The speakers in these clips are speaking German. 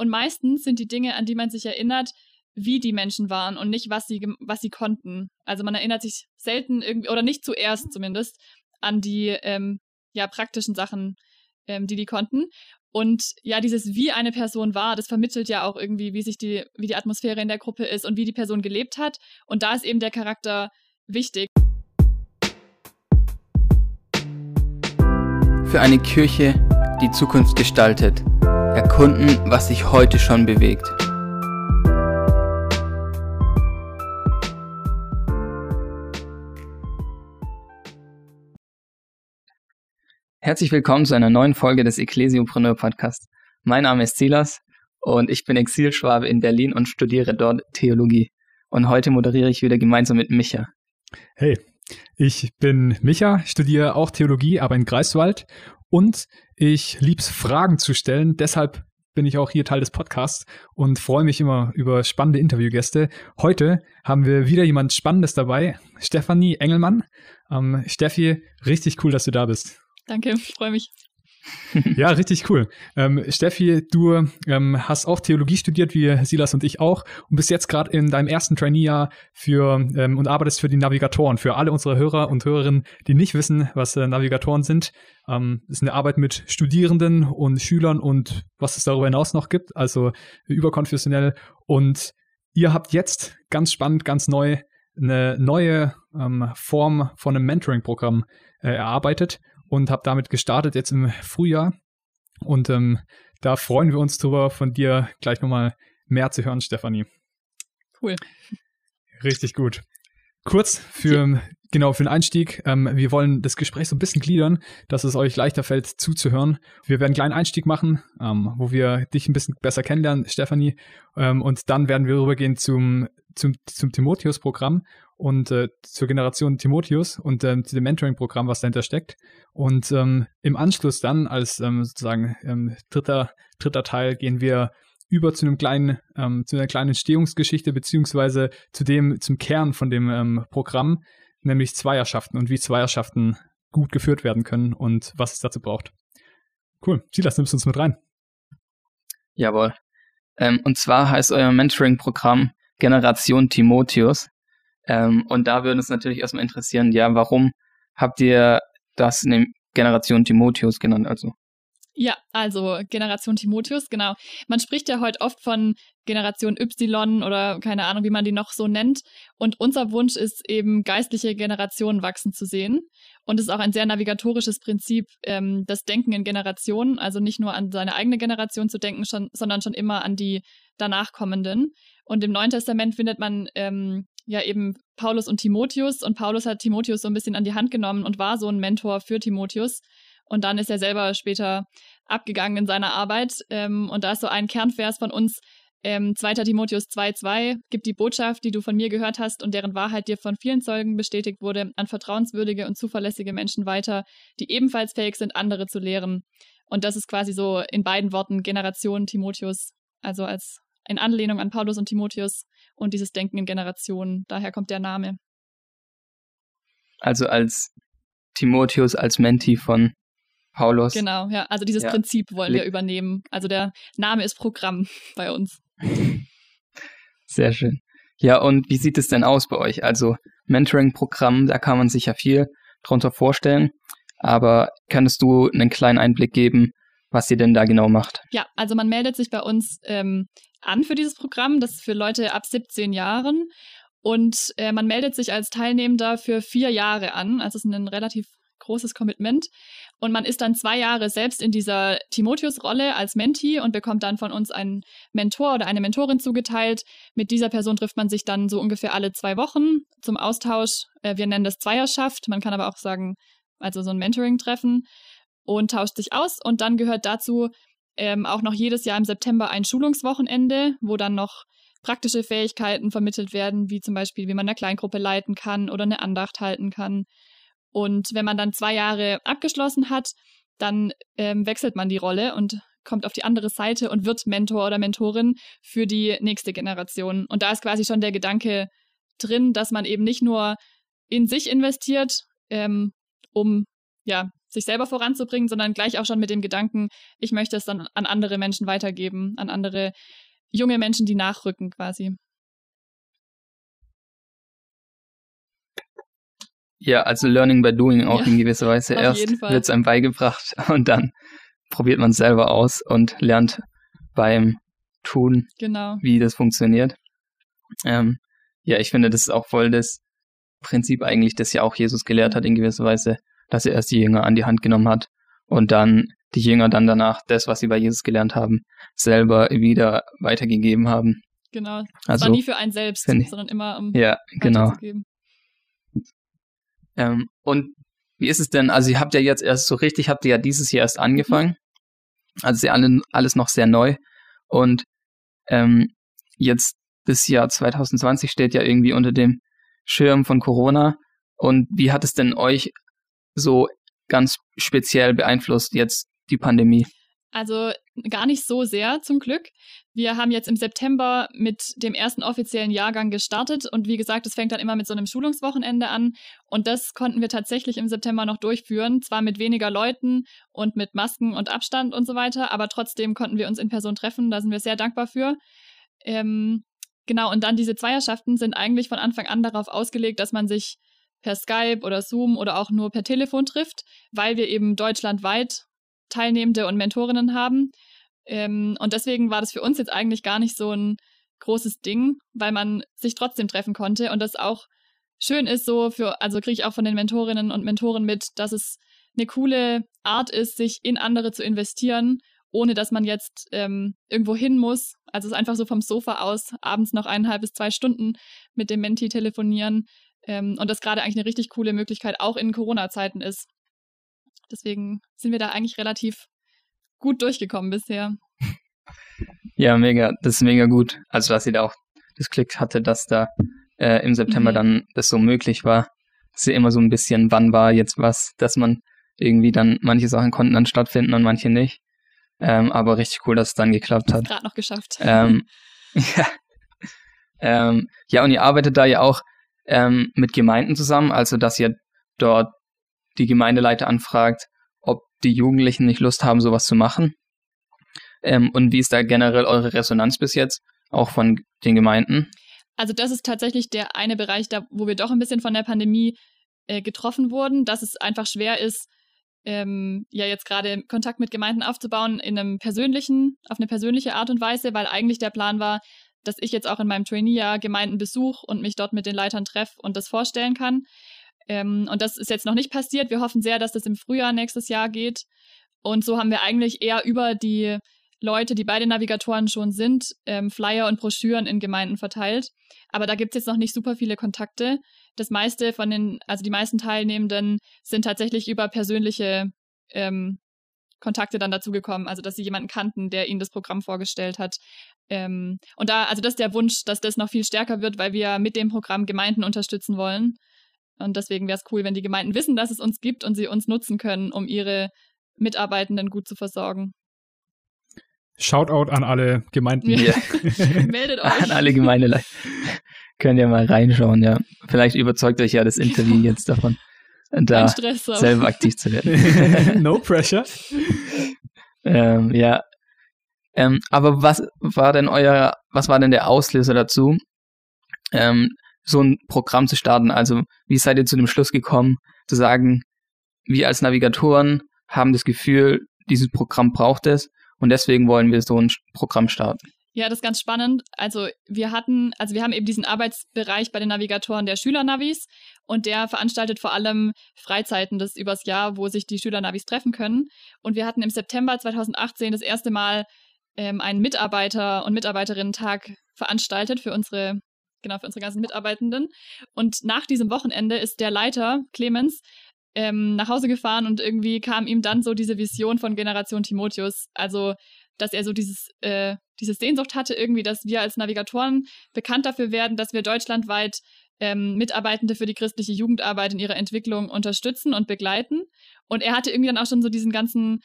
Und meistens sind die Dinge, an die man sich erinnert, wie die Menschen waren und nicht, was sie, was sie konnten. Also man erinnert sich selten irgendwie, oder nicht zuerst zumindest, an die ähm, ja, praktischen Sachen, ähm, die die konnten. Und ja, dieses wie eine Person war, das vermittelt ja auch irgendwie, wie sich die, wie die Atmosphäre in der Gruppe ist und wie die Person gelebt hat. Und da ist eben der Charakter wichtig. Für eine Kirche, die Zukunft gestaltet. Erkunden, was sich heute schon bewegt. Herzlich willkommen zu einer neuen Folge des Ecclesiopreneur Podcast. Mein Name ist Silas und ich bin Exilschwabe in Berlin und studiere dort Theologie. Und heute moderiere ich wieder gemeinsam mit Micha. Hey, ich bin Micha, studiere auch Theologie, aber in Greifswald und ich lieb's Fragen zu stellen. Deshalb bin ich auch hier Teil des Podcasts und freue mich immer über spannende Interviewgäste. Heute haben wir wieder jemand Spannendes dabei, Stefanie Engelmann. Ähm, Steffi, richtig cool, dass du da bist. Danke, freue mich. Ja, richtig cool. Ähm, Steffi, du ähm, hast auch Theologie studiert, wie Silas und ich auch, und bist jetzt gerade in deinem ersten Trainee-Jahr für ähm, und arbeitest für die Navigatoren. Für alle unsere Hörer und Hörerinnen, die nicht wissen, was äh, Navigatoren sind, ähm, ist eine Arbeit mit Studierenden und Schülern und was es darüber hinaus noch gibt, also überkonfessionell. Und ihr habt jetzt ganz spannend, ganz neu eine neue ähm, Form von einem Mentoring-Programm äh, erarbeitet und habe damit gestartet jetzt im Frühjahr. Und ähm, da freuen wir uns drüber, von dir gleich nochmal mehr zu hören, Stefanie. Cool. Richtig gut. Kurz für genau für den Einstieg. Ähm, wir wollen das Gespräch so ein bisschen gliedern, dass es euch leichter fällt zuzuhören. Wir werden einen kleinen Einstieg machen, ähm, wo wir dich ein bisschen besser kennenlernen, Stefanie. Ähm, und dann werden wir rübergehen zum zum, zum Timotheus-Programm und äh, zur Generation Timotheus und ähm, zu dem Mentoring-Programm, was dahinter steckt. Und ähm, im Anschluss dann als ähm, sozusagen ähm, dritter, dritter Teil gehen wir über zu einem kleinen, ähm, zu einer kleinen Entstehungsgeschichte, beziehungsweise zu dem, zum Kern von dem ähm, Programm, nämlich Zweierschaften und wie Zweierschaften gut geführt werden können und was es dazu braucht. Cool. Silas, nimmst du uns mit rein? Jawohl. Ähm, und zwar heißt euer Mentoring-Programm Generation Timotheus. Ähm, und da würde uns natürlich erstmal interessieren, ja, warum habt ihr das in Generation Timotheus genannt? Also ja, also Generation Timotheus, genau. Man spricht ja heute oft von Generation Y oder keine Ahnung, wie man die noch so nennt. Und unser Wunsch ist eben, geistliche Generationen wachsen zu sehen. Und es ist auch ein sehr navigatorisches Prinzip, ähm, das Denken in Generationen, also nicht nur an seine eigene Generation zu denken, schon, sondern schon immer an die danach kommenden. Und im Neuen Testament findet man ähm, ja eben Paulus und Timotheus. Und Paulus hat Timotheus so ein bisschen an die Hand genommen und war so ein Mentor für Timotheus. Und dann ist er selber später abgegangen in seiner Arbeit. Ähm, und da ist so ein Kernvers von uns, ähm, 2. Timotheus 2,2, gibt die Botschaft, die du von mir gehört hast und deren Wahrheit dir von vielen Zeugen bestätigt wurde, an vertrauenswürdige und zuverlässige Menschen weiter, die ebenfalls fähig sind, andere zu lehren. Und das ist quasi so in beiden Worten Generation Timotheus, also als in Anlehnung an Paulus und Timotheus und dieses Denken in Generationen. Daher kommt der Name. Also als Timotheus als Menti von Paulus. Genau, ja. Also dieses ja. Prinzip wollen wir übernehmen. Also der Name ist Programm bei uns. Sehr schön. Ja, und wie sieht es denn aus bei euch? Also Mentoring-Programm, da kann man sich ja viel drunter vorstellen. Aber könntest du einen kleinen Einblick geben, was ihr denn da genau macht? Ja, also man meldet sich bei uns ähm, an für dieses Programm. Das ist für Leute ab 17 Jahren. Und äh, man meldet sich als Teilnehmender für vier Jahre an. Also es ist ein relativ großes Commitment. Und man ist dann zwei Jahre selbst in dieser Timotheus-Rolle als Mentee und bekommt dann von uns einen Mentor oder eine Mentorin zugeteilt. Mit dieser Person trifft man sich dann so ungefähr alle zwei Wochen zum Austausch. Äh, wir nennen das Zweierschaft. Man kann aber auch sagen, also so ein Mentoring-Treffen und tauscht sich aus. Und dann gehört dazu ähm, auch noch jedes Jahr im September ein Schulungswochenende, wo dann noch praktische Fähigkeiten vermittelt werden, wie zum Beispiel, wie man eine Kleingruppe leiten kann oder eine Andacht halten kann. Und wenn man dann zwei Jahre abgeschlossen hat, dann ähm, wechselt man die Rolle und kommt auf die andere Seite und wird Mentor oder Mentorin für die nächste Generation. Und da ist quasi schon der Gedanke drin, dass man eben nicht nur in sich investiert, ähm, um ja sich selber voranzubringen, sondern gleich auch schon mit dem Gedanken, ich möchte es dann an andere Menschen weitergeben, an andere junge Menschen, die nachrücken quasi. Ja, also Learning by Doing auch ja, in gewisser Weise. Erst wird es einem beigebracht und dann probiert man es selber aus und lernt beim Tun, genau. wie das funktioniert. Ähm, ja, ich finde, das ist auch voll das Prinzip eigentlich, das ja auch Jesus gelehrt hat in gewisser Weise, dass er erst die Jünger an die Hand genommen hat und dann die Jünger dann danach das, was sie bei Jesus gelernt haben, selber wieder weitergegeben haben. Genau. Das also, war nie für einen selbst, sondern immer um ja, genau. Ähm, und wie ist es denn? Also ihr habt ja jetzt erst so richtig, habt ihr ja dieses Jahr erst angefangen. Also ist ja alles noch sehr neu. Und ähm, jetzt das Jahr 2020 steht ja irgendwie unter dem Schirm von Corona. Und wie hat es denn euch so ganz speziell beeinflusst jetzt die Pandemie? Also gar nicht so sehr zum Glück. Wir haben jetzt im September mit dem ersten offiziellen Jahrgang gestartet und wie gesagt, es fängt dann immer mit so einem Schulungswochenende an und das konnten wir tatsächlich im September noch durchführen, zwar mit weniger Leuten und mit Masken und Abstand und so weiter, aber trotzdem konnten wir uns in Person treffen, da sind wir sehr dankbar für. Ähm, genau, und dann diese Zweierschaften sind eigentlich von Anfang an darauf ausgelegt, dass man sich per Skype oder Zoom oder auch nur per Telefon trifft, weil wir eben deutschlandweit Teilnehmende und Mentorinnen haben. Ähm, und deswegen war das für uns jetzt eigentlich gar nicht so ein großes Ding, weil man sich trotzdem treffen konnte und das auch schön ist so für, also kriege ich auch von den Mentorinnen und Mentoren mit, dass es eine coole Art ist, sich in andere zu investieren, ohne dass man jetzt ähm, irgendwo hin muss. Also es ist einfach so vom Sofa aus abends noch eineinhalb bis zwei Stunden mit dem Menti telefonieren ähm, und das gerade eigentlich eine richtig coole Möglichkeit auch in Corona-Zeiten ist. Deswegen sind wir da eigentlich relativ gut durchgekommen bisher. Ja, mega. Das ist mega gut. Also, dass ihr da auch das Glück hatte, dass da äh, im September mhm. dann das so möglich war. Das ist ja immer so ein bisschen, wann war jetzt was, dass man irgendwie dann, manche Sachen konnten dann stattfinden und manche nicht. Ähm, aber richtig cool, dass es dann geklappt hat. Gerade noch geschafft. Ähm, ja. Ähm, ja, und ihr arbeitet da ja auch ähm, mit Gemeinden zusammen, also dass ihr dort die Gemeindeleiter anfragt, ob die Jugendlichen nicht Lust haben, sowas zu machen. Ähm, und wie ist da generell eure Resonanz bis jetzt, auch von den Gemeinden? Also das ist tatsächlich der eine Bereich, da, wo wir doch ein bisschen von der Pandemie äh, getroffen wurden, dass es einfach schwer ist, ähm, ja jetzt gerade Kontakt mit Gemeinden aufzubauen in einem persönlichen, auf eine persönliche Art und Weise, weil eigentlich der Plan war, dass ich jetzt auch in meinem Trainee-Jahr Gemeinden besuche und mich dort mit den Leitern treffe und das vorstellen kann. Ähm, und das ist jetzt noch nicht passiert. Wir hoffen sehr, dass das im Frühjahr nächstes Jahr geht. Und so haben wir eigentlich eher über die Leute, die bei den Navigatoren schon sind, ähm, Flyer und Broschüren in Gemeinden verteilt. Aber da gibt es jetzt noch nicht super viele Kontakte. Das meiste von den, also die meisten Teilnehmenden sind tatsächlich über persönliche ähm, Kontakte dann dazugekommen, also dass sie jemanden kannten, der ihnen das Programm vorgestellt hat. Ähm, und da, also das ist der Wunsch, dass das noch viel stärker wird, weil wir mit dem Programm Gemeinden unterstützen wollen. Und deswegen wäre es cool, wenn die Gemeinden wissen, dass es uns gibt und sie uns nutzen können, um ihre Mitarbeitenden gut zu versorgen. Shoutout an alle Gemeinden. Ja. Meldet euch. An alle Gemeindeleiter. Könnt ihr mal reinschauen, ja. Vielleicht überzeugt euch ja das Interview jetzt davon, da selber aktiv zu werden. no pressure. ähm, ja. Ähm, aber was war denn euer, was war denn der Auslöser dazu, ähm, so ein Programm zu starten? Also wie seid ihr zu dem Schluss gekommen, zu sagen, wir als Navigatoren haben das Gefühl, dieses Programm braucht es und deswegen wollen wir so ein Programm starten? Ja, das ist ganz spannend. Also wir hatten, also wir haben eben diesen Arbeitsbereich bei den Navigatoren der Schülernavis und der veranstaltet vor allem Freizeiten das übers Jahr, wo sich die Schülernavis treffen können. Und wir hatten im September 2018 das erste Mal ähm, einen Mitarbeiter- und Mitarbeiterinnen-Tag veranstaltet für unsere genau, für unsere ganzen Mitarbeitenden. Und nach diesem Wochenende ist der Leiter, Clemens, ähm, nach Hause gefahren und irgendwie kam ihm dann so diese Vision von Generation Timotheus. Also, dass er so dieses, äh, diese Sehnsucht hatte, irgendwie, dass wir als Navigatoren bekannt dafür werden, dass wir deutschlandweit ähm, Mitarbeitende für die christliche Jugendarbeit in ihrer Entwicklung unterstützen und begleiten. Und er hatte irgendwie dann auch schon so diesen ganzen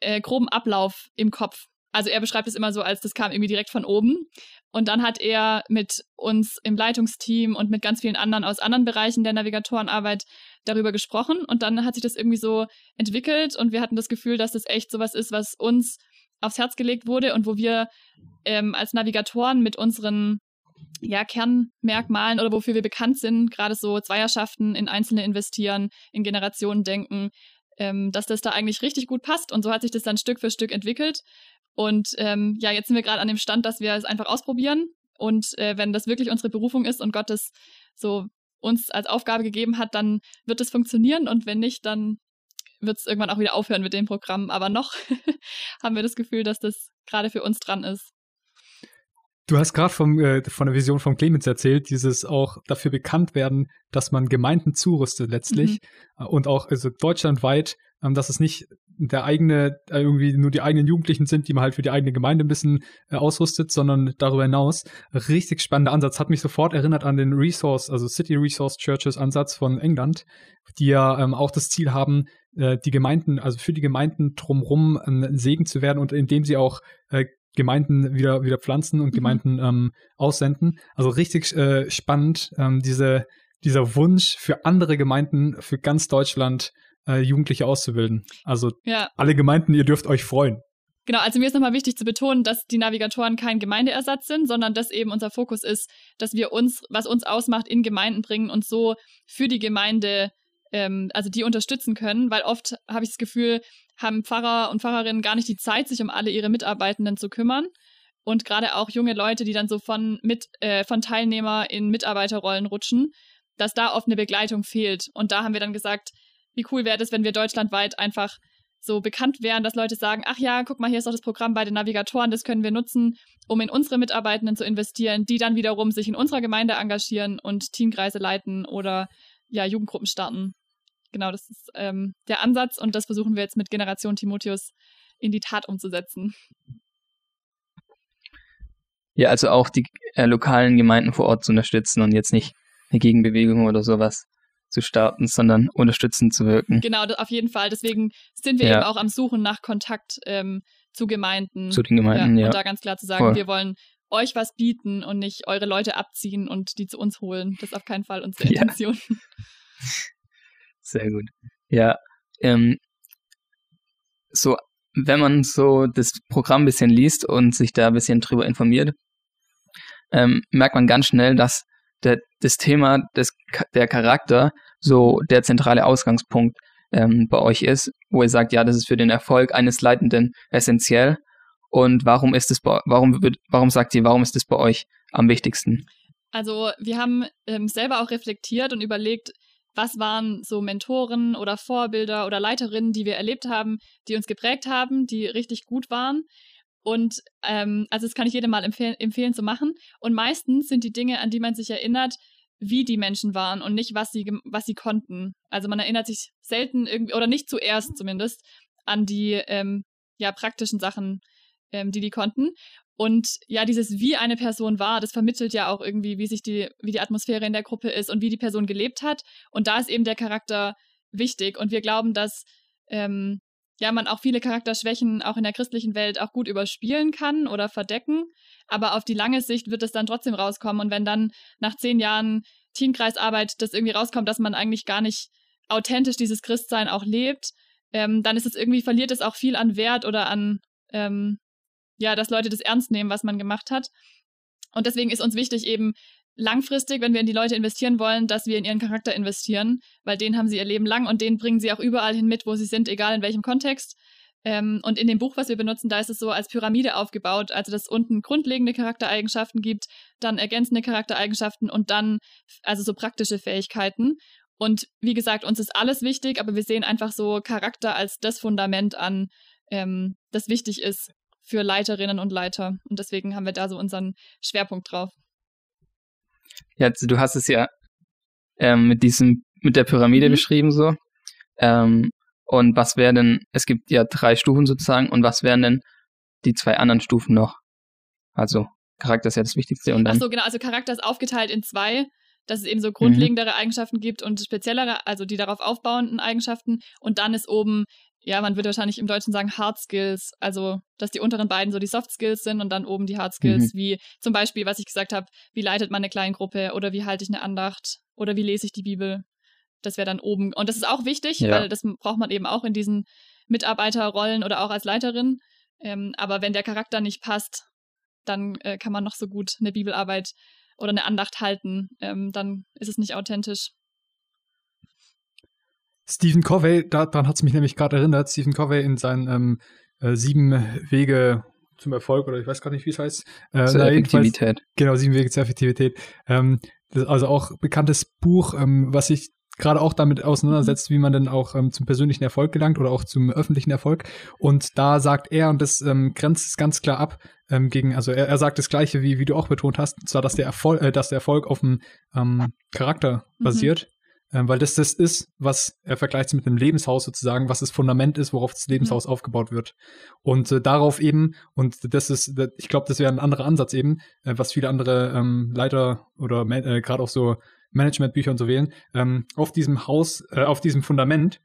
äh, groben Ablauf im Kopf. Also er beschreibt es immer so, als das kam irgendwie direkt von oben. Und dann hat er mit uns im Leitungsteam und mit ganz vielen anderen aus anderen Bereichen der Navigatorenarbeit darüber gesprochen. Und dann hat sich das irgendwie so entwickelt und wir hatten das Gefühl, dass das echt sowas ist, was uns aufs Herz gelegt wurde und wo wir ähm, als Navigatoren mit unseren ja, Kernmerkmalen oder wofür wir bekannt sind, gerade so Zweierschaften in Einzelne investieren, in Generationen denken, ähm, dass das da eigentlich richtig gut passt. Und so hat sich das dann Stück für Stück entwickelt. Und ähm, ja, jetzt sind wir gerade an dem Stand, dass wir es einfach ausprobieren. Und äh, wenn das wirklich unsere Berufung ist und Gott es so uns als Aufgabe gegeben hat, dann wird es funktionieren. Und wenn nicht, dann wird es irgendwann auch wieder aufhören mit dem Programm. Aber noch haben wir das Gefühl, dass das gerade für uns dran ist. Du hast gerade äh, von der Vision von Clemens erzählt, dieses auch dafür bekannt werden, dass man Gemeinden zurüstet letztlich mhm. und auch also deutschlandweit, ähm, dass es nicht der eigene, äh, irgendwie nur die eigenen Jugendlichen sind, die man halt für die eigene Gemeinde ein bisschen äh, ausrüstet, sondern darüber hinaus. Richtig spannender Ansatz. Hat mich sofort erinnert an den Resource, also City Resource Churches Ansatz von England, die ja ähm, auch das Ziel haben, äh, die Gemeinden, also für die Gemeinden drumherum ein Segen zu werden und indem sie auch äh, Gemeinden wieder, wieder pflanzen und mhm. Gemeinden ähm, aussenden. Also richtig äh, spannend, ähm, diese, dieser Wunsch für andere Gemeinden, für ganz Deutschland äh, Jugendliche auszubilden. Also ja. alle Gemeinden, ihr dürft euch freuen. Genau, also mir ist nochmal wichtig zu betonen, dass die Navigatoren kein Gemeindeersatz sind, sondern dass eben unser Fokus ist, dass wir uns, was uns ausmacht, in Gemeinden bringen und so für die Gemeinde, ähm, also die unterstützen können, weil oft habe ich das Gefühl, haben Pfarrer und Pfarrerinnen gar nicht die Zeit, sich um alle ihre Mitarbeitenden zu kümmern. Und gerade auch junge Leute, die dann so von, mit, äh, von Teilnehmer in Mitarbeiterrollen rutschen, dass da oft eine Begleitung fehlt. Und da haben wir dann gesagt, wie cool wäre es, wenn wir deutschlandweit einfach so bekannt wären, dass Leute sagen, ach ja, guck mal, hier ist doch das Programm bei den Navigatoren, das können wir nutzen, um in unsere Mitarbeitenden zu investieren, die dann wiederum sich in unserer Gemeinde engagieren und Teamkreise leiten oder ja, Jugendgruppen starten genau, das ist ähm, der Ansatz und das versuchen wir jetzt mit Generation Timotheus in die Tat umzusetzen. Ja, also auch die äh, lokalen Gemeinden vor Ort zu unterstützen und jetzt nicht eine Gegenbewegung oder sowas zu starten, sondern unterstützend zu wirken. Genau, auf jeden Fall. Deswegen sind wir ja. eben auch am Suchen nach Kontakt ähm, zu Gemeinden. Zu den Gemeinden, ja. ja. Und da ganz klar zu sagen, Voll. wir wollen euch was bieten und nicht eure Leute abziehen und die zu uns holen. Das ist auf keinen Fall unsere Intention. Ja. Sehr gut. Ja, ähm, so, wenn man so das Programm ein bisschen liest und sich da ein bisschen drüber informiert, ähm, merkt man ganz schnell, dass der, das Thema des, der Charakter so der zentrale Ausgangspunkt ähm, bei euch ist, wo ihr sagt, ja, das ist für den Erfolg eines Leitenden essentiell. Und warum ist es, warum, warum sagt ihr, warum ist es bei euch am wichtigsten? Also wir haben ähm, selber auch reflektiert und überlegt, was waren so Mentoren oder Vorbilder oder Leiterinnen, die wir erlebt haben, die uns geprägt haben, die richtig gut waren. Und ähm, also das kann ich jedem mal empfehlen, empfehlen zu machen. Und meistens sind die Dinge, an die man sich erinnert, wie die Menschen waren und nicht, was sie, was sie konnten. Also man erinnert sich selten irgendwie, oder nicht zuerst zumindest, an die ähm, ja, praktischen Sachen, ähm, die die konnten. Und ja, dieses wie eine Person war, das vermittelt ja auch irgendwie, wie sich die, wie die Atmosphäre in der Gruppe ist und wie die Person gelebt hat. Und da ist eben der Charakter wichtig. Und wir glauben, dass ähm, ja man auch viele Charakterschwächen auch in der christlichen Welt auch gut überspielen kann oder verdecken. Aber auf die lange Sicht wird es dann trotzdem rauskommen. Und wenn dann nach zehn Jahren Teamkreisarbeit das irgendwie rauskommt, dass man eigentlich gar nicht authentisch dieses Christsein auch lebt, ähm, dann ist es irgendwie, verliert es auch viel an Wert oder an, ähm, ja, dass Leute das ernst nehmen, was man gemacht hat. Und deswegen ist uns wichtig eben langfristig, wenn wir in die Leute investieren wollen, dass wir in ihren Charakter investieren, weil den haben sie ihr Leben lang und den bringen sie auch überall hin mit, wo sie sind, egal in welchem Kontext. Ähm, und in dem Buch, was wir benutzen, da ist es so als Pyramide aufgebaut, also dass unten grundlegende Charaktereigenschaften gibt, dann ergänzende Charaktereigenschaften und dann also so praktische Fähigkeiten. Und wie gesagt, uns ist alles wichtig, aber wir sehen einfach so Charakter als das Fundament an, ähm, das wichtig ist für Leiterinnen und Leiter. Und deswegen haben wir da so unseren Schwerpunkt drauf. Ja, also du hast es ja ähm, mit diesem, mit der Pyramide mhm. beschrieben so. Ähm, und was wären denn, es gibt ja drei Stufen sozusagen, und was wären denn die zwei anderen Stufen noch? Also Charakter ist ja das Wichtigste und dann. Ach so, genau, also Charakter ist aufgeteilt in zwei, dass es eben so grundlegendere mhm. Eigenschaften gibt und speziellere, also die darauf aufbauenden Eigenschaften. Und dann ist oben ja, man würde wahrscheinlich im Deutschen sagen Hard Skills, also dass die unteren beiden so die Soft Skills sind und dann oben die Hard Skills, mhm. wie zum Beispiel, was ich gesagt habe, wie leitet man eine Kleingruppe oder wie halte ich eine Andacht oder wie lese ich die Bibel. Das wäre dann oben. Und das ist auch wichtig, ja. weil das braucht man eben auch in diesen Mitarbeiterrollen oder auch als Leiterin. Ähm, aber wenn der Charakter nicht passt, dann äh, kann man noch so gut eine Bibelarbeit oder eine Andacht halten. Ähm, dann ist es nicht authentisch. Stephen Covey, daran hat es mich nämlich gerade erinnert, Stephen Covey in seinen ähm, äh, sieben Wege zum Erfolg oder ich weiß gar nicht, wie es heißt. Äh, zur Effektivität. Genau, sieben Wege zur Effektivität. Ähm, also auch bekanntes Buch, ähm, was sich gerade auch damit auseinandersetzt, wie man denn auch ähm, zum persönlichen Erfolg gelangt oder auch zum öffentlichen Erfolg. Und da sagt er, und das ähm, grenzt es ganz klar ab, ähm, gegen, also er, er sagt das Gleiche, wie, wie du auch betont hast, und zwar, dass der Erfolg, äh, dass der Erfolg auf dem ähm, Charakter mhm. Ähm, weil das das ist, was er vergleicht mit einem Lebenshaus sozusagen, was das Fundament ist, worauf das Lebenshaus mhm. aufgebaut wird. Und äh, darauf eben, und das ist, ich glaube, das wäre ein anderer Ansatz eben, äh, was viele andere ähm, Leiter oder äh, gerade auch so Managementbücher und so wählen, ähm, auf diesem Haus, äh, auf diesem Fundament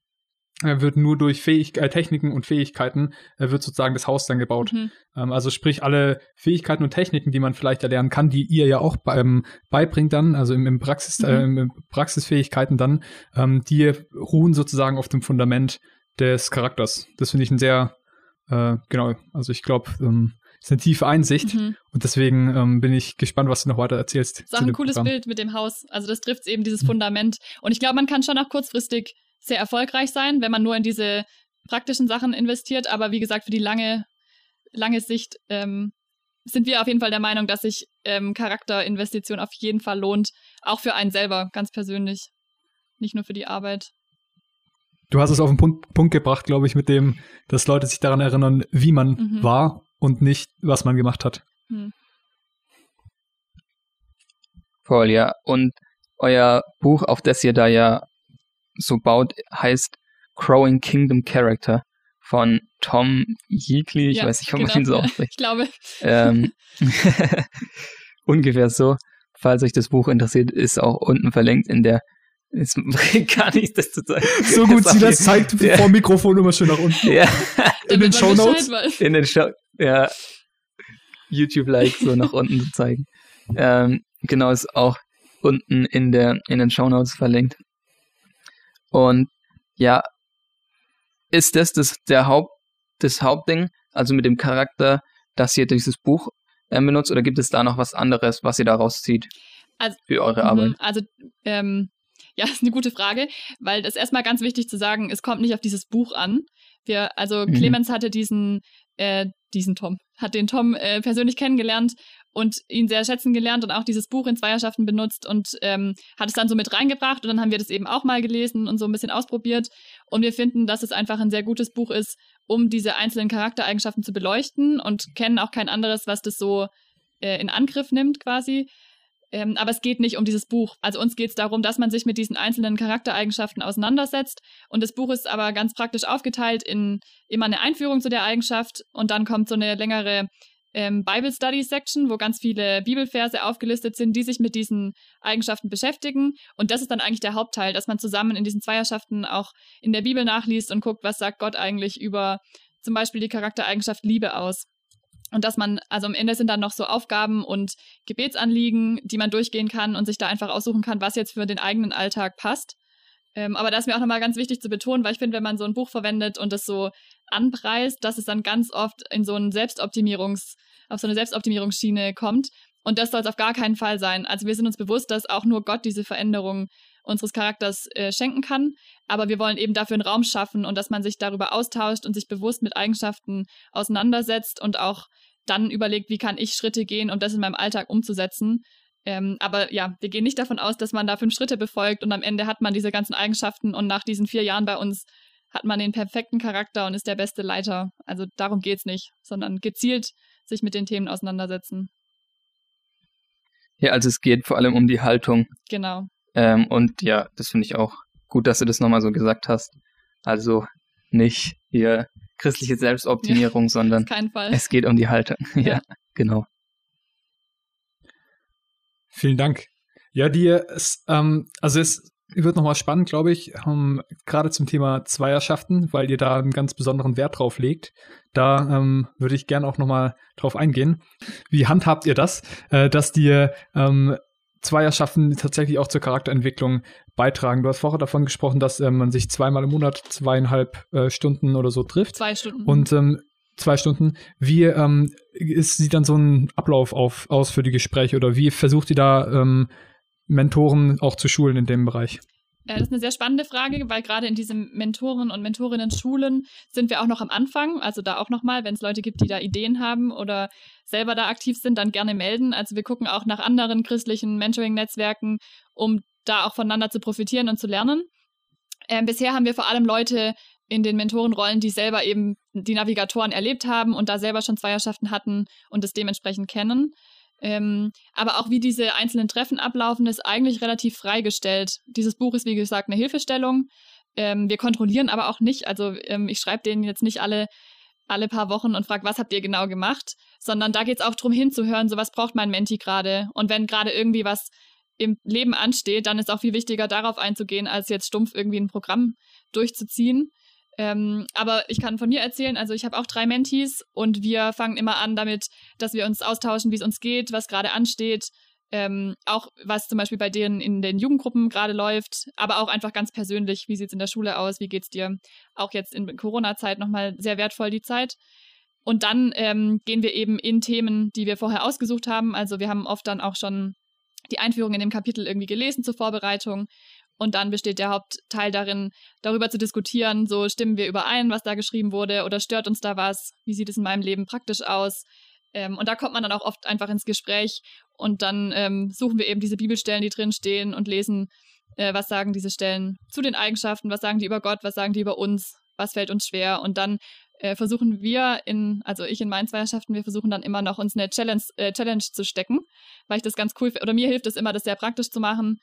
wird nur durch Fähig äh, Techniken und Fähigkeiten äh, wird sozusagen das Haus dann gebaut. Mhm. Ähm, also sprich alle Fähigkeiten und Techniken, die man vielleicht erlernen kann, die ihr ja auch ähm, beibringt dann, also im, im Praxis, äh, mhm. äh, im Praxisfähigkeiten dann, ähm, die ruhen sozusagen auf dem Fundament des Charakters. Das finde ich ein sehr äh, genau. Also ich glaube, ähm, ist eine tiefe Einsicht mhm. und deswegen ähm, bin ich gespannt, was du noch weiter erzählst. Das ist auch ein cooles Programm. Bild mit dem Haus. Also das trifft eben dieses mhm. Fundament. Und ich glaube, man kann schon auch kurzfristig sehr erfolgreich sein, wenn man nur in diese praktischen Sachen investiert. Aber wie gesagt, für die lange, lange Sicht ähm, sind wir auf jeden Fall der Meinung, dass sich ähm, Charakterinvestition auf jeden Fall lohnt, auch für einen selber, ganz persönlich, nicht nur für die Arbeit. Du hast es auf den Punkt, Punkt gebracht, glaube ich, mit dem, dass Leute sich daran erinnern, wie man mhm. war und nicht, was man gemacht hat. Mhm. Voll, ja. Und euer Buch, auf das ihr da ja so baut, heißt Growing Kingdom Character von Tom Yeakley. Ich ja, weiß nicht, ob genau. man ihn so ausspricht. Ich glaube. Ähm, ungefähr so. Falls euch das Buch interessiert, ist auch unten verlinkt in der Jetzt bringt gar nichts, das zu zeigen. So gut sie das zeigt, ja. vor Mikrofon immer schön nach unten. Ja. In den Show Notes. In den Show, ja. YouTube-Like so nach unten zu zeigen. Ähm, genau, ist auch unten in der, in den Show Notes verlinkt. Und ja, ist das, das der Haupt, das Hauptding, also mit dem Charakter, dass ihr dieses Buch äh, benutzt, oder gibt es da noch was anderes, was ihr daraus zieht also, für eure mhm, Arbeit? Also, ähm, ja, ist eine gute Frage, weil das erstmal ganz wichtig zu sagen, es kommt nicht auf dieses Buch an. Wir, also mhm. Clemens hatte diesen, äh, diesen Tom, hat den Tom äh, persönlich kennengelernt und ihn sehr schätzen gelernt und auch dieses Buch in Zweierschaften benutzt und ähm, hat es dann so mit reingebracht und dann haben wir das eben auch mal gelesen und so ein bisschen ausprobiert und wir finden, dass es einfach ein sehr gutes Buch ist, um diese einzelnen Charaktereigenschaften zu beleuchten und kennen auch kein anderes, was das so äh, in Angriff nimmt quasi. Ähm, aber es geht nicht um dieses Buch. Also uns geht es darum, dass man sich mit diesen einzelnen Charaktereigenschaften auseinandersetzt. Und das Buch ist aber ganz praktisch aufgeteilt in immer eine Einführung zu der Eigenschaft und dann kommt so eine längere ähm, Bible Study Section, wo ganz viele Bibelverse aufgelistet sind, die sich mit diesen Eigenschaften beschäftigen. Und das ist dann eigentlich der Hauptteil, dass man zusammen in diesen Zweierschaften auch in der Bibel nachliest und guckt, was sagt Gott eigentlich über zum Beispiel die Charaktereigenschaft Liebe aus. Und dass man, also am Ende sind dann noch so Aufgaben und Gebetsanliegen, die man durchgehen kann und sich da einfach aussuchen kann, was jetzt für den eigenen Alltag passt. Ähm, aber da ist mir auch nochmal ganz wichtig zu betonen, weil ich finde, wenn man so ein Buch verwendet und es so anpreist, dass es dann ganz oft in so einen Selbstoptimierungs, auf so eine Selbstoptimierungsschiene kommt. Und das soll es auf gar keinen Fall sein. Also wir sind uns bewusst, dass auch nur Gott diese Veränderung unseres Charakters äh, schenken kann. Aber wir wollen eben dafür einen Raum schaffen und dass man sich darüber austauscht und sich bewusst mit Eigenschaften auseinandersetzt und auch dann überlegt, wie kann ich Schritte gehen, um das in meinem Alltag umzusetzen. Ähm, aber ja, wir gehen nicht davon aus, dass man da fünf Schritte befolgt und am Ende hat man diese ganzen Eigenschaften und nach diesen vier Jahren bei uns hat man den perfekten Charakter und ist der beste Leiter. Also darum geht es nicht, sondern gezielt sich mit den Themen auseinandersetzen. Ja, also es geht vor allem um die Haltung. Genau. Ähm, und ja, das finde ich auch gut, dass du das nochmal so gesagt hast. Also nicht hier christliche Selbstoptimierung, ja, sondern es geht um die Haltung. ja, ja genau. Vielen Dank. Ja, die, ähm, also es wird nochmal spannend, glaube ich, ähm, gerade zum Thema Zweierschaften, weil ihr da einen ganz besonderen Wert drauf legt. Da ähm, würde ich gerne auch nochmal drauf eingehen. Wie handhabt ihr das, äh, dass die ähm, Zweierschaften tatsächlich auch zur Charakterentwicklung beitragen? Du hast vorher davon gesprochen, dass äh, man sich zweimal im Monat zweieinhalb äh, Stunden oder so trifft. Zwei Stunden. Und ähm, zwei Stunden. Wie ähm, ist, sieht dann so ein Ablauf auf, aus für die Gespräche oder wie versucht ihr da ähm, Mentoren auch zu schulen in dem Bereich? Ja, das ist eine sehr spannende Frage, weil gerade in diesen Mentoren- und Mentorinnen-Schulen sind wir auch noch am Anfang. Also da auch nochmal, wenn es Leute gibt, die da Ideen haben oder selber da aktiv sind, dann gerne melden. Also wir gucken auch nach anderen christlichen Mentoring-Netzwerken, um da auch voneinander zu profitieren und zu lernen. Ähm, bisher haben wir vor allem Leute in den Mentorenrollen, die selber eben die Navigatoren erlebt haben und da selber schon Zweierschaften hatten und es dementsprechend kennen. Ähm, aber auch wie diese einzelnen Treffen ablaufen, ist eigentlich relativ freigestellt. Dieses Buch ist, wie gesagt, eine Hilfestellung. Ähm, wir kontrollieren aber auch nicht, also ähm, ich schreibe denen jetzt nicht alle, alle paar Wochen und frage, was habt ihr genau gemacht, sondern da geht es auch darum hinzuhören, so was braucht mein Menti gerade. Und wenn gerade irgendwie was im Leben ansteht, dann ist auch viel wichtiger, darauf einzugehen, als jetzt stumpf irgendwie ein Programm durchzuziehen. Ähm, aber ich kann von mir erzählen, also ich habe auch drei Mentees und wir fangen immer an damit, dass wir uns austauschen, wie es uns geht, was gerade ansteht, ähm, auch was zum Beispiel bei denen in den Jugendgruppen gerade läuft, aber auch einfach ganz persönlich, wie sieht es in der Schule aus, wie geht es dir? Auch jetzt in Corona-Zeit nochmal sehr wertvoll die Zeit. Und dann ähm, gehen wir eben in Themen, die wir vorher ausgesucht haben. Also wir haben oft dann auch schon die Einführung in dem Kapitel irgendwie gelesen zur Vorbereitung und dann besteht der Hauptteil darin, darüber zu diskutieren, so stimmen wir überein, was da geschrieben wurde oder stört uns da was, wie sieht es in meinem Leben praktisch aus. Ähm, und da kommt man dann auch oft einfach ins Gespräch und dann ähm, suchen wir eben diese Bibelstellen, die drin stehen und lesen, äh, was sagen diese Stellen zu den Eigenschaften, was sagen die über Gott, was sagen die über uns, was fällt uns schwer? Und dann äh, versuchen wir in, also ich in meinen Zweierschaften, wir versuchen dann immer noch uns eine Challenge, äh, Challenge zu stecken, weil ich das ganz cool finde, oder mir hilft es immer, das sehr praktisch zu machen,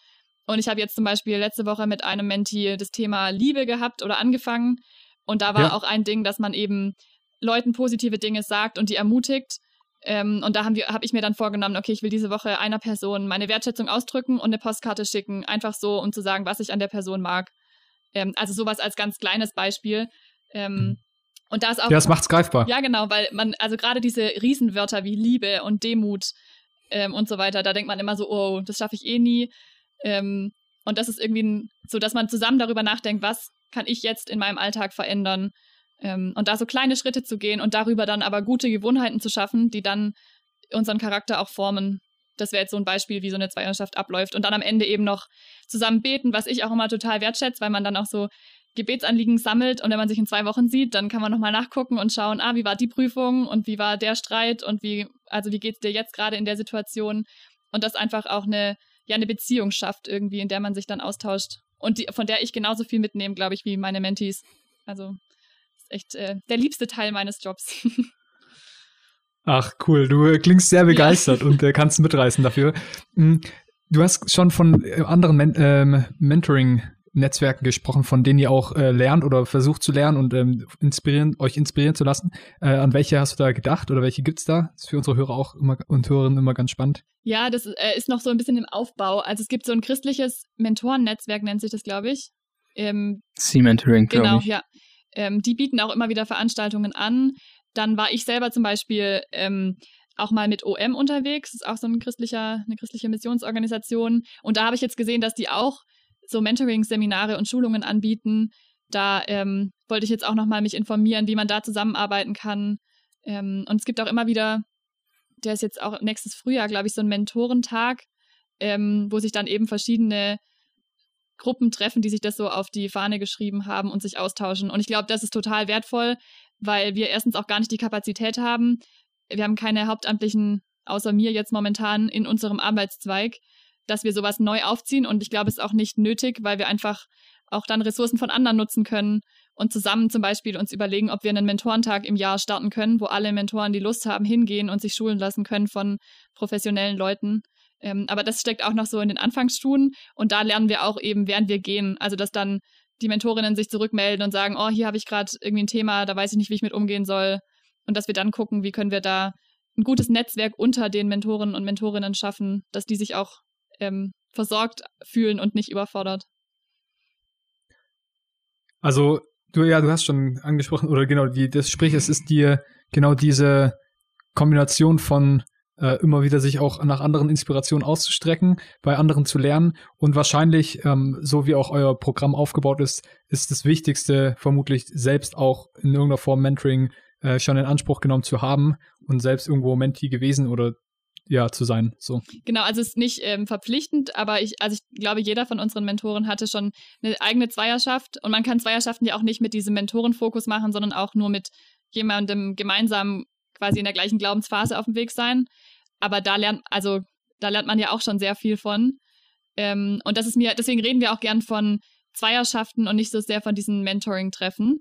und ich habe jetzt zum Beispiel letzte Woche mit einem Menti das Thema Liebe gehabt oder angefangen. Und da war ja. auch ein Ding, dass man eben Leuten positive Dinge sagt und die ermutigt. Ähm, und da habe hab ich mir dann vorgenommen, okay, ich will diese Woche einer Person meine Wertschätzung ausdrücken und eine Postkarte schicken, einfach so, um zu sagen, was ich an der Person mag. Ähm, also sowas als ganz kleines Beispiel. Ähm, mhm. und da ist auch. Ja, das macht's greifbar. Ja, genau, weil man, also gerade diese Riesenwörter wie Liebe und Demut ähm, und so weiter, da denkt man immer so, oh, das schaffe ich eh nie. Ähm, und das ist irgendwie so, dass man zusammen darüber nachdenkt, was kann ich jetzt in meinem Alltag verändern. Ähm, und da so kleine Schritte zu gehen und darüber dann aber gute Gewohnheiten zu schaffen, die dann unseren Charakter auch formen. Das wäre jetzt so ein Beispiel, wie so eine Zweierschaft abläuft. Und dann am Ende eben noch zusammen beten, was ich auch immer total wertschätze, weil man dann auch so Gebetsanliegen sammelt und wenn man sich in zwei Wochen sieht, dann kann man nochmal nachgucken und schauen, ah, wie war die Prüfung und wie war der Streit und wie, also wie geht es dir jetzt gerade in der Situation? Und das einfach auch eine ja eine Beziehung schafft irgendwie, in der man sich dann austauscht und die, von der ich genauso viel mitnehme, glaube ich, wie meine Mentees. Also ist echt äh, der liebste Teil meines Jobs. Ach, cool. Du klingst sehr begeistert ja. und äh, kannst mitreißen dafür. Hm, du hast schon von äh, anderen Men ähm, Mentoring Netzwerken gesprochen, von denen ihr auch äh, lernt oder versucht zu lernen und ähm, inspirieren, euch inspirieren zu lassen. Äh, an welche hast du da gedacht oder welche gibt's da? Das ist für unsere Hörer auch immer und Hörerinnen immer ganz spannend. Ja, das äh, ist noch so ein bisschen im Aufbau. Also es gibt so ein christliches Mentorennetzwerk, nennt sich das, glaube ich. Ähm, C-Mentoring, glaube genau, ich. Genau, ja. Ähm, die bieten auch immer wieder Veranstaltungen an. Dann war ich selber zum Beispiel ähm, auch mal mit OM unterwegs. Das ist auch so ein christlicher, eine christliche Missionsorganisation. Und da habe ich jetzt gesehen, dass die auch so Mentoring-Seminare und Schulungen anbieten. Da ähm, wollte ich jetzt auch nochmal mich informieren, wie man da zusammenarbeiten kann. Ähm, und es gibt auch immer wieder, der ist jetzt auch nächstes Frühjahr, glaube ich, so ein Mentorentag, ähm, wo sich dann eben verschiedene Gruppen treffen, die sich das so auf die Fahne geschrieben haben und sich austauschen. Und ich glaube, das ist total wertvoll, weil wir erstens auch gar nicht die Kapazität haben. Wir haben keine Hauptamtlichen, außer mir jetzt momentan, in unserem Arbeitszweig dass wir sowas neu aufziehen. Und ich glaube, es ist auch nicht nötig, weil wir einfach auch dann Ressourcen von anderen nutzen können und zusammen zum Beispiel uns überlegen, ob wir einen Mentorentag im Jahr starten können, wo alle Mentoren, die Lust haben, hingehen und sich schulen lassen können von professionellen Leuten. Ähm, aber das steckt auch noch so in den Anfangsstufen und da lernen wir auch eben, während wir gehen. Also, dass dann die Mentorinnen sich zurückmelden und sagen, oh, hier habe ich gerade irgendwie ein Thema, da weiß ich nicht, wie ich mit umgehen soll. Und dass wir dann gucken, wie können wir da ein gutes Netzwerk unter den Mentoren und Mentorinnen schaffen, dass die sich auch ähm, versorgt fühlen und nicht überfordert. Also du ja, du hast schon angesprochen oder genau die das sprich es ist dir genau diese Kombination von äh, immer wieder sich auch nach anderen Inspirationen auszustrecken, bei anderen zu lernen und wahrscheinlich, ähm, so wie auch euer Programm aufgebaut ist, ist das Wichtigste vermutlich selbst auch in irgendeiner Form Mentoring äh, schon in Anspruch genommen zu haben und selbst irgendwo Mentee gewesen oder ja zu sein. So. Genau, also es ist nicht ähm, verpflichtend, aber ich, also ich glaube, jeder von unseren Mentoren hatte schon eine eigene Zweierschaft und man kann Zweierschaften ja auch nicht mit diesem Mentorenfokus machen, sondern auch nur mit jemandem gemeinsam quasi in der gleichen Glaubensphase auf dem Weg sein. Aber da lernt, also da lernt man ja auch schon sehr viel von. Ähm, und das ist mir, deswegen reden wir auch gern von Zweierschaften und nicht so sehr von diesen Mentoring-Treffen.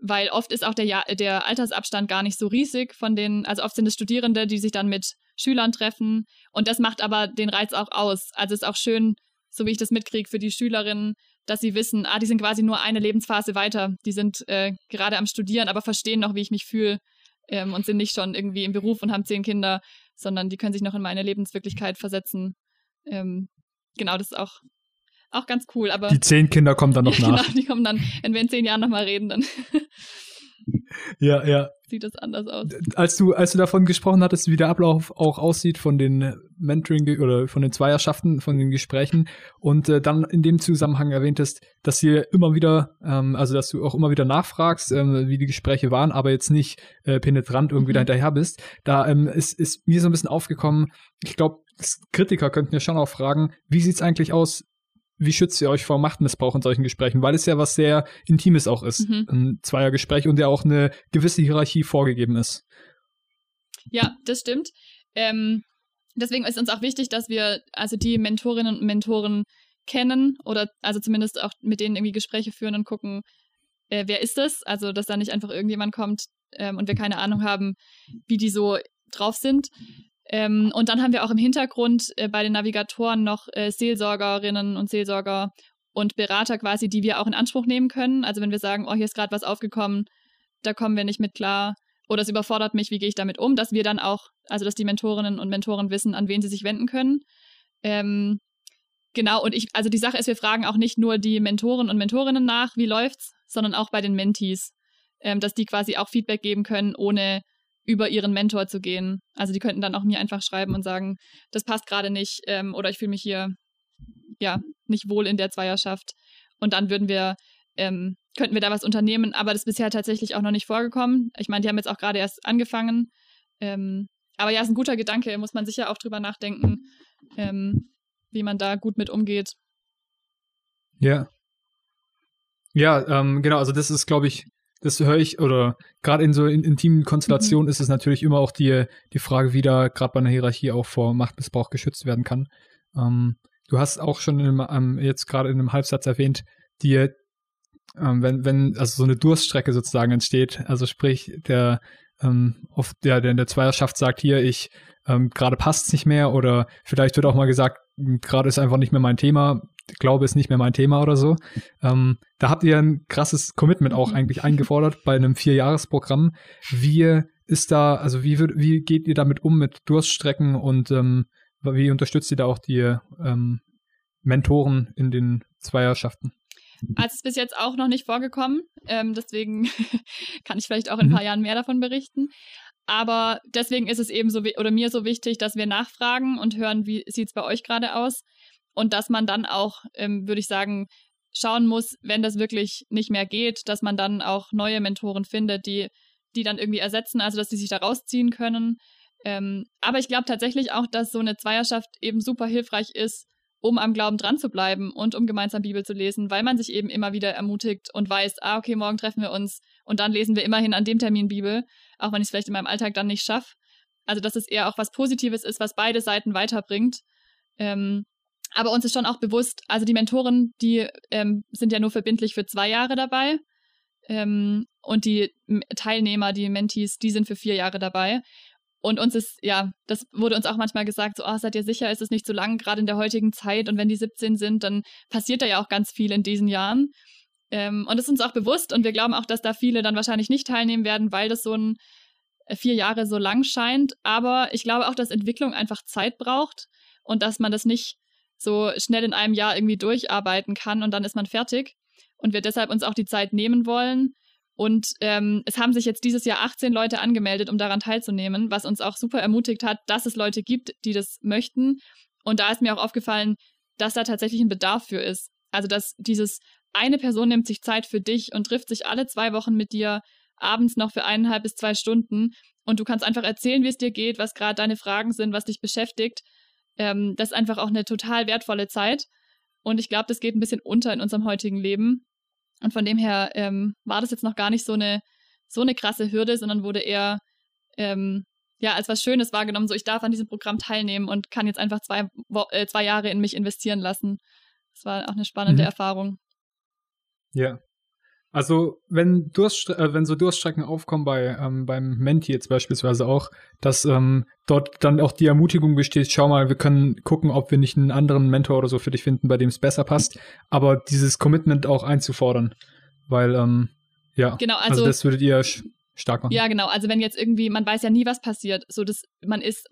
Weil oft ist auch der, ja der Altersabstand gar nicht so riesig von den, also oft sind es Studierende, die sich dann mit Schülern treffen. Und das macht aber den Reiz auch aus. Also ist auch schön, so wie ich das mitkriege für die Schülerinnen, dass sie wissen, ah, die sind quasi nur eine Lebensphase weiter. Die sind äh, gerade am Studieren, aber verstehen noch, wie ich mich fühle ähm, und sind nicht schon irgendwie im Beruf und haben zehn Kinder, sondern die können sich noch in meine Lebenswirklichkeit versetzen. Ähm, genau, das ist auch, auch ganz cool. Aber die zehn Kinder kommen dann noch nach. Genau, die kommen dann, wenn wir in zehn Jahren nochmal reden, dann ja, ja. Sieht das anders aus. Als du, als du davon gesprochen hattest, wie der Ablauf auch aussieht von den Mentoring oder von den Zweierschaften, von den Gesprächen und äh, dann in dem Zusammenhang erwähntest, dass ihr immer wieder, ähm, also dass du auch immer wieder nachfragst, ähm, wie die Gespräche waren, aber jetzt nicht äh, penetrant irgendwie mhm. da hinterher bist, da ähm, ist, ist mir so ein bisschen aufgekommen, ich glaube, Kritiker könnten ja schon auch fragen, wie sieht's eigentlich aus wie schützt ihr euch vor Machtmissbrauch in solchen Gesprächen? Weil es ja was sehr Intimes auch ist, mhm. ein Zweiergespräch und ja auch eine gewisse Hierarchie vorgegeben ist. Ja, das stimmt. Ähm, deswegen ist uns auch wichtig, dass wir also die Mentorinnen und Mentoren kennen oder also zumindest auch mit denen irgendwie Gespräche führen und gucken, äh, wer ist das? Also, dass da nicht einfach irgendjemand kommt ähm, und wir keine Ahnung haben, wie die so drauf sind. Ähm, und dann haben wir auch im Hintergrund äh, bei den Navigatoren noch äh, Seelsorgerinnen und Seelsorger und Berater quasi, die wir auch in Anspruch nehmen können. Also wenn wir sagen, oh, hier ist gerade was aufgekommen, da kommen wir nicht mit klar oder es überfordert mich, wie gehe ich damit um, dass wir dann auch, also dass die Mentorinnen und Mentoren wissen, an wen sie sich wenden können. Ähm, genau, und ich, also die Sache ist, wir fragen auch nicht nur die Mentoren und Mentorinnen nach, wie läuft's, sondern auch bei den Mentees, ähm, dass die quasi auch Feedback geben können, ohne über ihren Mentor zu gehen. Also die könnten dann auch mir einfach schreiben und sagen, das passt gerade nicht ähm, oder ich fühle mich hier ja nicht wohl in der Zweierschaft. Und dann würden wir, ähm, könnten wir da was unternehmen, aber das ist bisher tatsächlich auch noch nicht vorgekommen. Ich meine, die haben jetzt auch gerade erst angefangen. Ähm, aber ja, ist ein guter Gedanke, muss man sicher auch drüber nachdenken, ähm, wie man da gut mit umgeht. Ja. Ja, ähm, genau, also das ist, glaube ich, das höre ich, oder gerade in so in, intimen Konstellationen mhm. ist es natürlich immer auch die, die Frage, wie da gerade bei einer Hierarchie auch vor Machtmissbrauch geschützt werden kann. Ähm, du hast auch schon in, ähm, jetzt gerade in einem Halbsatz erwähnt, die, ähm, wenn, wenn, also so eine Durststrecke sozusagen entsteht, also sprich, der ähm, oft der, der in der Zweierschaft sagt, hier, ich ähm, gerade passt es nicht mehr oder vielleicht wird auch mal gesagt, gerade ist einfach nicht mehr mein Thema, Glaube ist nicht mehr mein Thema oder so. Ähm, da habt ihr ein krasses Commitment auch eigentlich eingefordert bei einem Vierjahresprogramm. Wie ist da, also wie, wie geht ihr damit um mit Durststrecken und ähm, wie unterstützt ihr da auch die ähm, Mentoren in den Zweierschaften? Also ist bis jetzt auch noch nicht vorgekommen, ähm, deswegen kann ich vielleicht auch in ein mhm. paar Jahren mehr davon berichten. Aber deswegen ist es eben so oder mir so wichtig, dass wir nachfragen und hören, wie sieht es bei euch gerade aus und dass man dann auch, ähm, würde ich sagen, schauen muss, wenn das wirklich nicht mehr geht, dass man dann auch neue Mentoren findet, die, die dann irgendwie ersetzen, also dass die sich da rausziehen können. Ähm, aber ich glaube tatsächlich auch, dass so eine Zweierschaft eben super hilfreich ist, um am Glauben dran zu bleiben und um gemeinsam Bibel zu lesen, weil man sich eben immer wieder ermutigt und weiß, ah, okay, morgen treffen wir uns und dann lesen wir immerhin an dem Termin Bibel, auch wenn ich es vielleicht in meinem Alltag dann nicht schaffe. Also, dass es eher auch was Positives ist, was beide Seiten weiterbringt. Ähm, aber uns ist schon auch bewusst, also die Mentoren, die ähm, sind ja nur verbindlich für zwei Jahre dabei. Ähm, und die Teilnehmer, die Mentees, die sind für vier Jahre dabei. Und uns ist, ja, das wurde uns auch manchmal gesagt, so, oh, seid ihr sicher, ist es nicht zu lang, gerade in der heutigen Zeit. Und wenn die 17 sind, dann passiert da ja auch ganz viel in diesen Jahren. Ähm, und es ist uns auch bewusst und wir glauben auch, dass da viele dann wahrscheinlich nicht teilnehmen werden, weil das so ein äh, vier Jahre so lang scheint. Aber ich glaube auch, dass Entwicklung einfach Zeit braucht und dass man das nicht so schnell in einem Jahr irgendwie durcharbeiten kann und dann ist man fertig. und wir deshalb uns auch die Zeit nehmen wollen. Und ähm, es haben sich jetzt dieses Jahr 18 Leute angemeldet, um daran teilzunehmen, was uns auch super ermutigt hat, dass es Leute gibt, die das möchten. Und da ist mir auch aufgefallen, dass da tatsächlich ein Bedarf für ist. Also, dass dieses eine Person nimmt sich Zeit für dich und trifft sich alle zwei Wochen mit dir abends noch für eineinhalb bis zwei Stunden und du kannst einfach erzählen, wie es dir geht, was gerade deine Fragen sind, was dich beschäftigt. Ähm, das ist einfach auch eine total wertvolle Zeit. Und ich glaube, das geht ein bisschen unter in unserem heutigen Leben. Und von dem her ähm, war das jetzt noch gar nicht so eine, so eine krasse Hürde, sondern wurde eher ähm, ja, als was Schönes wahrgenommen. So, ich darf an diesem Programm teilnehmen und kann jetzt einfach zwei, äh, zwei Jahre in mich investieren lassen. Das war auch eine spannende mhm. Erfahrung. Ja. Also wenn Durst, äh, wenn so Durststrecken aufkommen bei ähm, beim Menti jetzt beispielsweise auch, dass ähm, dort dann auch die Ermutigung besteht, schau mal, wir können gucken, ob wir nicht einen anderen Mentor oder so für dich finden, bei dem es besser passt, aber dieses Commitment auch einzufordern, weil ähm, ja, genau, also, also das würdet ihr stark machen. Ja, genau. Also wenn jetzt irgendwie, man weiß ja nie, was passiert. So, dass man ist,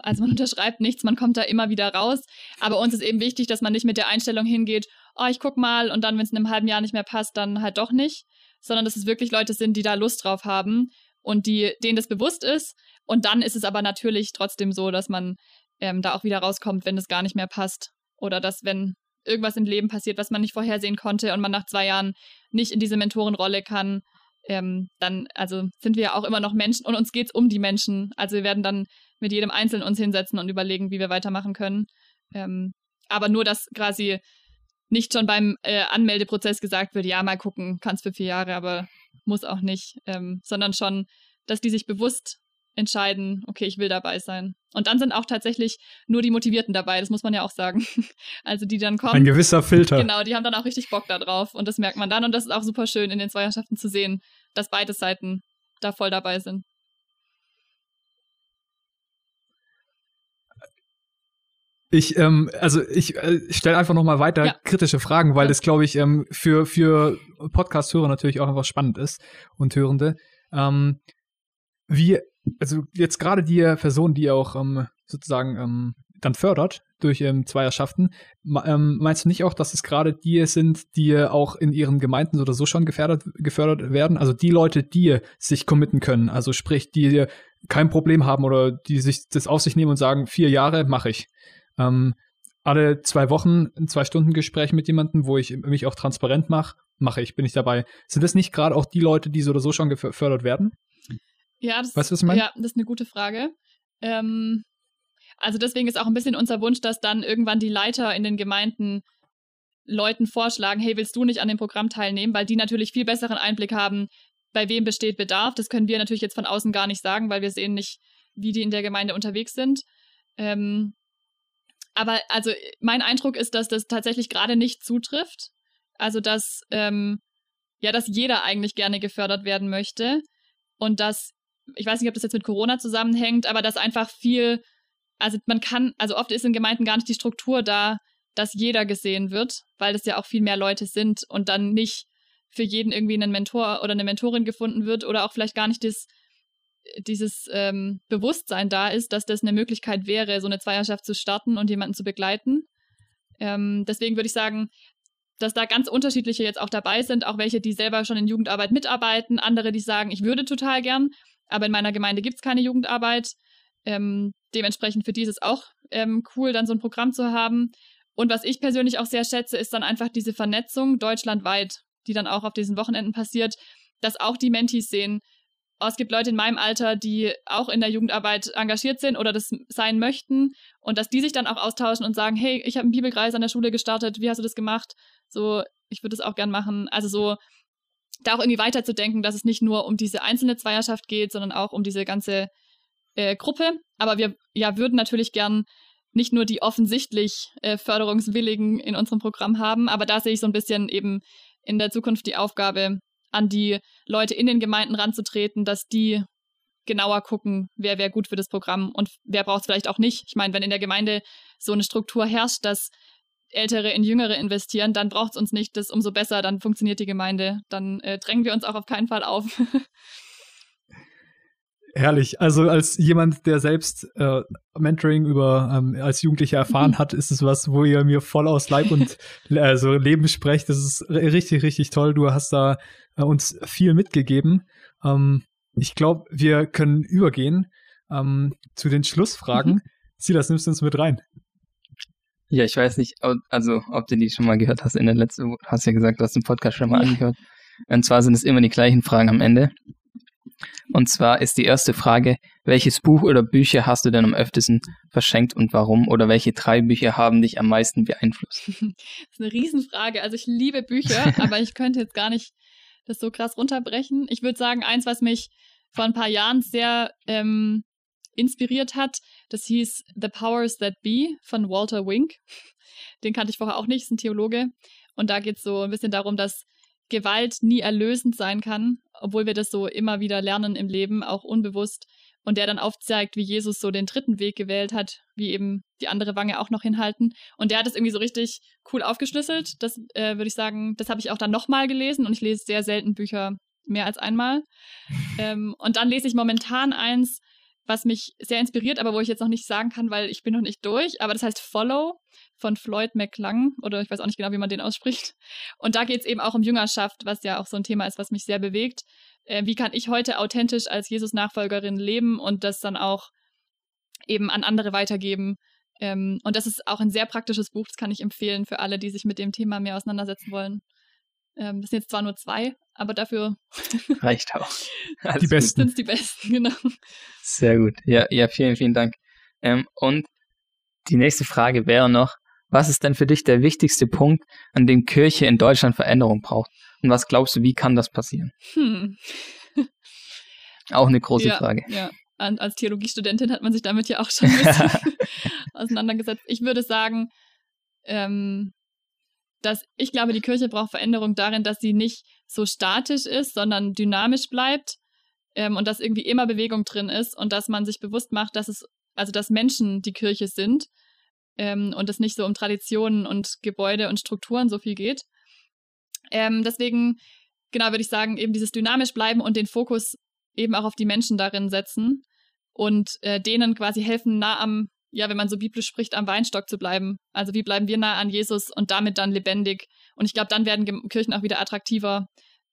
also man unterschreibt nichts, man kommt da immer wieder raus. Aber uns ist eben wichtig, dass man nicht mit der Einstellung hingeht, oh, ich guck mal und dann, wenn es in einem halben Jahr nicht mehr passt, dann halt doch nicht. Sondern dass es wirklich Leute sind, die da Lust drauf haben und die, denen das bewusst ist. Und dann ist es aber natürlich trotzdem so, dass man ähm, da auch wieder rauskommt, wenn es gar nicht mehr passt. Oder dass, wenn irgendwas im Leben passiert, was man nicht vorhersehen konnte und man nach zwei Jahren nicht in diese Mentorenrolle kann, ähm, dann, also sind wir ja auch immer noch Menschen und uns geht es um die Menschen. Also wir werden dann mit jedem Einzelnen uns hinsetzen und überlegen, wie wir weitermachen können. Ähm, aber nur, dass quasi nicht schon beim äh, Anmeldeprozess gesagt wird, ja, mal gucken, kannst für vier Jahre, aber muss auch nicht, ähm, sondern schon, dass die sich bewusst entscheiden, okay, ich will dabei sein. Und dann sind auch tatsächlich nur die Motivierten dabei, das muss man ja auch sagen. Also die dann kommen. Ein gewisser Filter. Genau, die haben dann auch richtig Bock da drauf und das merkt man dann und das ist auch super schön in den Zweierschaften zu sehen, dass beide Seiten da voll dabei sind. Ich, ähm, also ich, äh, stelle einfach nochmal weiter ja. kritische Fragen, weil ja. das, glaube ich, ähm, für, für Podcast-Hörer natürlich auch einfach spannend ist und Hörende. Ähm, wie also jetzt gerade die Person, die auch ähm, sozusagen ähm, dann fördert durch ähm, Zweierschaften, ähm, meinst du nicht auch, dass es gerade die sind, die auch in ihren Gemeinden oder so schon gefördert, gefördert werden? Also die Leute, die sich committen können, also sprich, die kein Problem haben oder die sich das auf sich nehmen und sagen, vier Jahre mache ich. Ähm, alle zwei Wochen ein Zwei-Stunden-Gespräch mit jemandem, wo ich mich auch transparent mache, mache ich, bin ich dabei. Sind das nicht gerade auch die Leute, die so oder so schon gefördert werden? Ja, das, weißt du, was ich meine? Ja, das ist eine gute Frage. Ähm, also deswegen ist auch ein bisschen unser Wunsch, dass dann irgendwann die Leiter in den Gemeinden Leuten vorschlagen, hey, willst du nicht an dem Programm teilnehmen? Weil die natürlich viel besseren Einblick haben, bei wem besteht Bedarf. Das können wir natürlich jetzt von außen gar nicht sagen, weil wir sehen nicht, wie die in der Gemeinde unterwegs sind. Ähm, aber also mein Eindruck ist, dass das tatsächlich gerade nicht zutrifft. Also dass ähm, ja, dass jeder eigentlich gerne gefördert werden möchte und dass ich weiß nicht, ob das jetzt mit Corona zusammenhängt, aber dass einfach viel, also man kann, also oft ist in Gemeinden gar nicht die Struktur da, dass jeder gesehen wird, weil es ja auch viel mehr Leute sind und dann nicht für jeden irgendwie einen Mentor oder eine Mentorin gefunden wird oder auch vielleicht gar nicht das, dieses ähm, Bewusstsein da ist, dass das eine Möglichkeit wäre, so eine Zweierschaft zu starten und jemanden zu begleiten. Ähm, deswegen würde ich sagen, dass da ganz unterschiedliche jetzt auch dabei sind, auch welche, die selber schon in Jugendarbeit mitarbeiten, andere, die sagen, ich würde total gern, aber in meiner Gemeinde gibt es keine Jugendarbeit. Ähm, dementsprechend für die ist es auch ähm, cool, dann so ein Programm zu haben. Und was ich persönlich auch sehr schätze, ist dann einfach diese Vernetzung deutschlandweit, die dann auch auf diesen Wochenenden passiert, dass auch die Mentis sehen, es gibt Leute in meinem Alter, die auch in der Jugendarbeit engagiert sind oder das sein möchten und dass die sich dann auch austauschen und sagen, hey, ich habe einen Bibelkreis an der Schule gestartet, wie hast du das gemacht? So, ich würde es auch gern machen. Also so da auch irgendwie weiterzudenken, dass es nicht nur um diese einzelne Zweierschaft geht, sondern auch um diese ganze äh, Gruppe. Aber wir ja, würden natürlich gern nicht nur die offensichtlich äh, Förderungswilligen in unserem Programm haben, aber da sehe ich so ein bisschen eben in der Zukunft die Aufgabe, an die Leute in den Gemeinden ranzutreten, dass die genauer gucken, wer wäre gut für das Programm und wer braucht es vielleicht auch nicht. Ich meine, wenn in der Gemeinde so eine Struktur herrscht, dass Ältere in Jüngere investieren, dann braucht es uns nicht, das umso besser, dann funktioniert die Gemeinde. Dann äh, drängen wir uns auch auf keinen Fall auf. Herrlich. Also als jemand, der selbst äh, Mentoring über ähm, als Jugendlicher erfahren hat, ist es was, wo ihr mir voll aus Leib und also Leben sprecht. Das ist richtig, richtig toll. Du hast da äh, uns viel mitgegeben. Ähm, ich glaube, wir können übergehen ähm, zu den Schlussfragen. Mhm. Silas, nimmst du uns mit rein? Ja, ich weiß nicht, also ob du die schon mal gehört hast in der letzten, hast ja gesagt, du hast den Podcast schon mal angehört. Und zwar sind es immer die gleichen Fragen am Ende. Und zwar ist die erste Frage, welches Buch oder Bücher hast du denn am öftesten verschenkt und warum? Oder welche drei Bücher haben dich am meisten beeinflusst? Das ist eine Riesenfrage. Also ich liebe Bücher, aber ich könnte jetzt gar nicht das so krass runterbrechen. Ich würde sagen, eins, was mich vor ein paar Jahren sehr ähm, inspiriert hat, das hieß The Powers That Be von Walter Wink. Den kannte ich vorher auch nicht, ist ein Theologe. Und da geht es so ein bisschen darum, dass Gewalt nie erlösend sein kann, obwohl wir das so immer wieder lernen im Leben, auch unbewusst. Und der dann aufzeigt, wie Jesus so den dritten Weg gewählt hat, wie eben die andere Wange auch noch hinhalten. Und der hat es irgendwie so richtig cool aufgeschlüsselt. Das äh, würde ich sagen, das habe ich auch dann nochmal gelesen und ich lese sehr selten Bücher mehr als einmal. Ähm, und dann lese ich momentan eins, was mich sehr inspiriert, aber wo ich jetzt noch nicht sagen kann, weil ich bin noch nicht durch. Aber das heißt Follow von Floyd McClung oder ich weiß auch nicht genau, wie man den ausspricht. Und da geht es eben auch um Jüngerschaft, was ja auch so ein Thema ist, was mich sehr bewegt. Äh, wie kann ich heute authentisch als Jesus-Nachfolgerin leben und das dann auch eben an andere weitergeben? Ähm, und das ist auch ein sehr praktisches Buch, das kann ich empfehlen für alle, die sich mit dem Thema mehr auseinandersetzen wollen. Ähm, das sind jetzt zwar nur zwei, aber dafür reicht auch. Also die besten. Sind die besten, genau. Sehr gut. Ja, ja, vielen, vielen Dank. Ähm, und die nächste Frage wäre noch, was ist denn für dich der wichtigste Punkt, an dem Kirche in Deutschland Veränderung braucht? Und was glaubst du, wie kann das passieren? Hm. Auch eine große ja, Frage. Ja, als Theologiestudentin hat man sich damit ja auch schon ein bisschen auseinandergesetzt. Ich würde sagen, ähm, dass ich glaube, die Kirche braucht Veränderung darin, dass sie nicht so statisch ist, sondern dynamisch bleibt ähm, und dass irgendwie immer Bewegung drin ist und dass man sich bewusst macht, dass es, also dass Menschen die Kirche sind ähm, und es nicht so um Traditionen und Gebäude und Strukturen so viel geht. Ähm, deswegen, genau, würde ich sagen, eben dieses dynamisch bleiben und den Fokus eben auch auf die Menschen darin setzen und äh, denen quasi helfen, nah am ja, wenn man so biblisch spricht, am Weinstock zu bleiben. Also wie bleiben wir nah an Jesus und damit dann lebendig. Und ich glaube, dann werden Kirchen auch wieder attraktiver.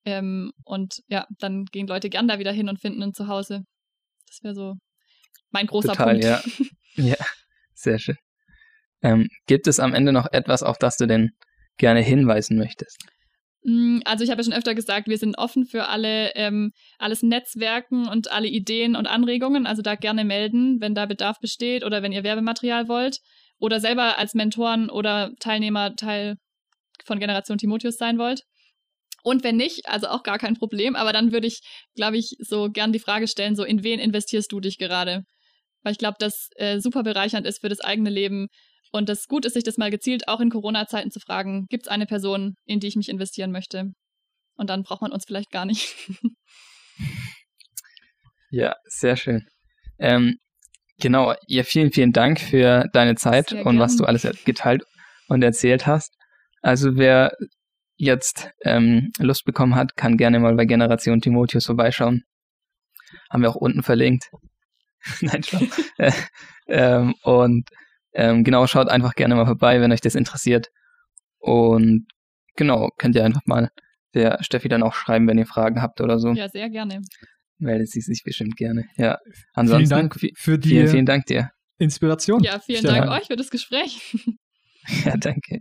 Ähm, und ja, dann gehen Leute gern da wieder hin und finden ein Zuhause. Das wäre so mein großer Total, Punkt. Ja. ja, sehr schön. Ähm, gibt es am Ende noch etwas, auf das du denn gerne hinweisen möchtest? Mm, also ich habe ja schon öfter gesagt, wir sind offen für alle ähm, alles Netzwerken und alle Ideen und Anregungen. Also da gerne melden, wenn da Bedarf besteht oder wenn ihr Werbematerial wollt oder selber als Mentoren oder Teilnehmer Teil von Generation Timotheus sein wollt. Und wenn nicht, also auch gar kein Problem, aber dann würde ich, glaube ich, so gern die Frage stellen, so in wen investierst du dich gerade? Weil ich glaube, das äh, super bereichernd ist für das eigene Leben, und das gut ist, sich das mal gezielt auch in Corona-Zeiten zu fragen, gibt es eine Person, in die ich mich investieren möchte? Und dann braucht man uns vielleicht gar nicht. ja, sehr schön. Ähm, genau, ja, vielen, vielen Dank für deine Zeit sehr und gern. was du alles geteilt und erzählt hast. Also wer jetzt ähm, Lust bekommen hat, kann gerne mal bei Generation Timotheus vorbeischauen. Haben wir auch unten verlinkt. Nein, schon. äh, ähm, und ähm, genau, schaut einfach gerne mal vorbei, wenn euch das interessiert. Und genau, könnt ihr einfach mal der Steffi dann auch schreiben, wenn ihr Fragen habt oder so. Ja, sehr gerne. Meldet sie sich bestimmt gerne. Ja. Ansonsten, vielen Dank für die vielen, vielen Dank dir. Inspiration. Ja, vielen Stefan. Dank euch für das Gespräch. ja, danke.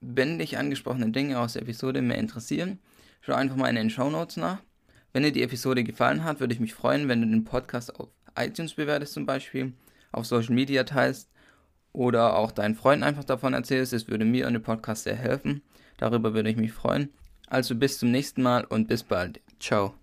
Wenn dich angesprochene Dinge aus der Episode mehr interessieren, schau einfach mal in den Show Notes nach. Wenn dir die Episode gefallen hat, würde ich mich freuen, wenn du den Podcast auf iTunes bewertest zum Beispiel auf Social Media teilst oder auch deinen Freunden einfach davon erzählst. Es würde mir und dem Podcast sehr helfen. Darüber würde ich mich freuen. Also bis zum nächsten Mal und bis bald. Ciao.